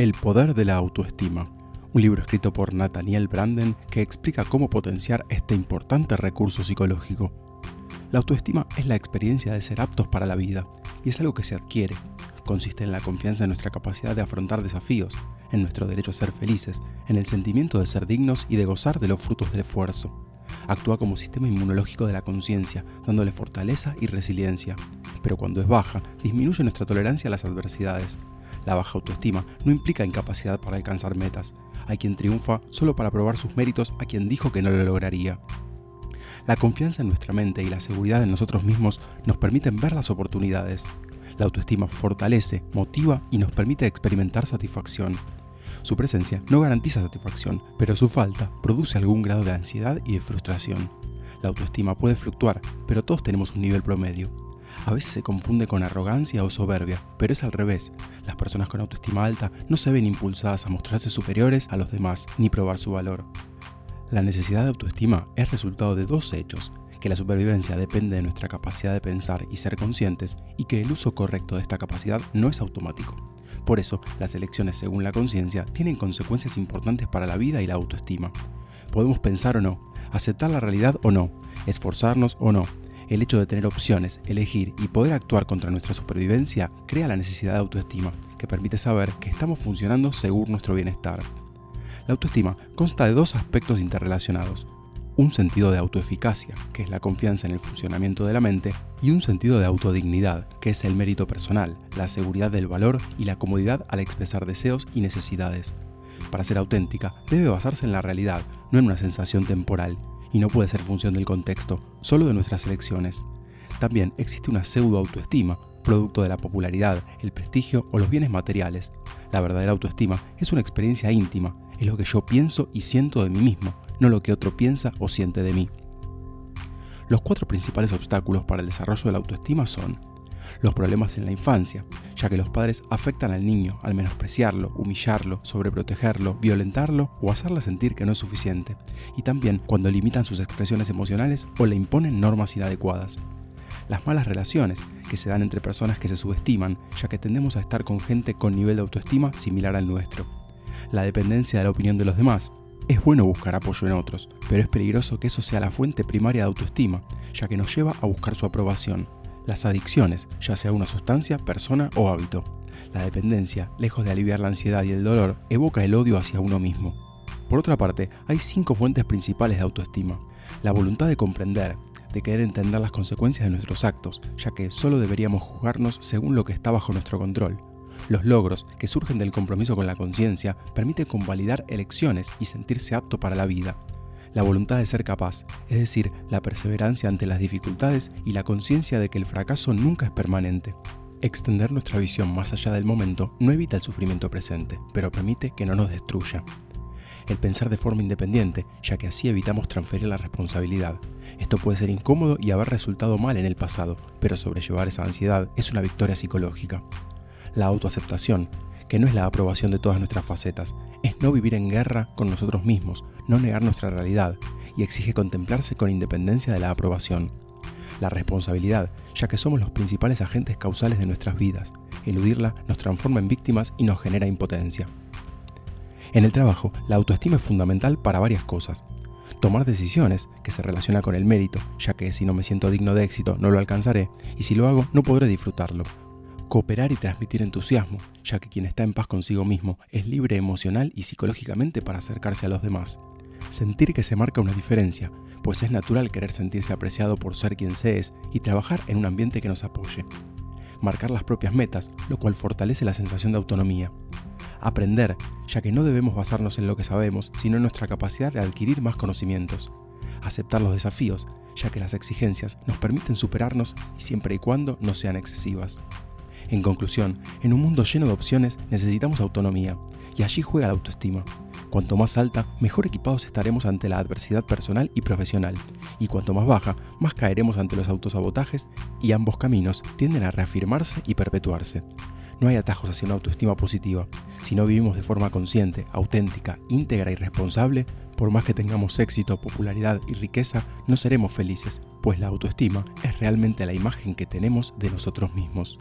El poder de la autoestima, un libro escrito por Nathaniel Branden que explica cómo potenciar este importante recurso psicológico. La autoestima es la experiencia de ser aptos para la vida y es algo que se adquiere. Consiste en la confianza en nuestra capacidad de afrontar desafíos, en nuestro derecho a ser felices, en el sentimiento de ser dignos y de gozar de los frutos del esfuerzo. Actúa como sistema inmunológico de la conciencia, dándole fortaleza y resiliencia. Pero cuando es baja, disminuye nuestra tolerancia a las adversidades, la baja autoestima no implica incapacidad para alcanzar metas. Hay quien triunfa solo para probar sus méritos a quien dijo que no lo lograría. La confianza en nuestra mente y la seguridad en nosotros mismos nos permiten ver las oportunidades. La autoestima fortalece, motiva y nos permite experimentar satisfacción. Su presencia no garantiza satisfacción, pero su falta produce algún grado de ansiedad y de frustración. La autoestima puede fluctuar, pero todos tenemos un nivel promedio a veces se confunde con arrogancia o soberbia, pero es al revés. Las personas con autoestima alta no se ven impulsadas a mostrarse superiores a los demás ni probar su valor. La necesidad de autoestima es resultado de dos hechos, que la supervivencia depende de nuestra capacidad de pensar y ser conscientes y que el uso correcto de esta capacidad no es automático. Por eso, las elecciones según la conciencia tienen consecuencias importantes para la vida y la autoestima. Podemos pensar o no, aceptar la realidad o no, esforzarnos o no, el hecho de tener opciones, elegir y poder actuar contra nuestra supervivencia crea la necesidad de autoestima, que permite saber que estamos funcionando según nuestro bienestar. La autoestima consta de dos aspectos interrelacionados, un sentido de autoeficacia, que es la confianza en el funcionamiento de la mente, y un sentido de autodignidad, que es el mérito personal, la seguridad del valor y la comodidad al expresar deseos y necesidades. Para ser auténtica, debe basarse en la realidad, no en una sensación temporal, y no puede ser función del contexto, solo de nuestras elecciones. También existe una pseudo autoestima, producto de la popularidad, el prestigio o los bienes materiales. La verdadera autoestima es una experiencia íntima, es lo que yo pienso y siento de mí mismo, no lo que otro piensa o siente de mí. Los cuatro principales obstáculos para el desarrollo de la autoestima son los problemas en la infancia, ya que los padres afectan al niño al menospreciarlo, humillarlo, sobreprotegerlo, violentarlo o hacerle sentir que no es suficiente, y también cuando limitan sus expresiones emocionales o le imponen normas inadecuadas. Las malas relaciones que se dan entre personas que se subestiman, ya que tendemos a estar con gente con nivel de autoestima similar al nuestro. La dependencia de la opinión de los demás, es bueno buscar apoyo en otros, pero es peligroso que eso sea la fuente primaria de autoestima, ya que nos lleva a buscar su aprobación, las adicciones, ya sea una sustancia, persona o hábito. La dependencia, lejos de aliviar la ansiedad y el dolor, evoca el odio hacia uno mismo. Por otra parte, hay cinco fuentes principales de autoestima. La voluntad de comprender, de querer entender las consecuencias de nuestros actos, ya que solo deberíamos juzgarnos según lo que está bajo nuestro control. Los logros, que surgen del compromiso con la conciencia, permiten convalidar elecciones y sentirse apto para la vida la voluntad de ser capaz, es decir, la perseverancia ante las dificultades y la conciencia de que el fracaso nunca es permanente. Extender nuestra visión más allá del momento no evita el sufrimiento presente, pero permite que no nos destruya. El pensar de forma independiente, ya que así evitamos transferir la responsabilidad. Esto puede ser incómodo y haber resultado mal en el pasado, pero sobrellevar esa ansiedad es una victoria psicológica. La autoaceptación, que no es la aprobación de todas nuestras facetas, es no vivir en guerra con nosotros mismos, no negar nuestra realidad, y exige contemplarse con independencia de la aprobación. La responsabilidad, ya que somos los principales agentes causales de nuestras vidas, eludirla nos transforma en víctimas y nos genera impotencia. En el trabajo, la autoestima es fundamental para varias cosas. Tomar decisiones, que se relaciona con el mérito, ya que si no me siento digno de éxito no lo alcanzaré, y si lo hago no podré disfrutarlo, Cooperar y transmitir entusiasmo, ya que quien está en paz consigo mismo es libre emocional y psicológicamente para acercarse a los demás. Sentir que se marca una diferencia, pues es natural querer sentirse apreciado por ser quien se es y trabajar en un ambiente que nos apoye. Marcar las propias metas, lo cual fortalece la sensación de autonomía. Aprender, ya que no debemos basarnos en lo que sabemos, sino en nuestra capacidad de adquirir más conocimientos. Aceptar los desafíos, ya que las exigencias nos permiten superarnos siempre y cuando no sean excesivas. En conclusión, en un mundo lleno de opciones necesitamos autonomía, y allí juega la autoestima. Cuanto más alta, mejor equipados estaremos ante la adversidad personal y profesional, y cuanto más baja, más caeremos ante los autosabotajes, y ambos caminos tienden a reafirmarse y perpetuarse. No hay atajos hacia una autoestima positiva. Si no vivimos de forma consciente, auténtica, íntegra y responsable, por más que tengamos éxito, popularidad y riqueza, no seremos felices, pues la autoestima es realmente la imagen que tenemos de nosotros mismos.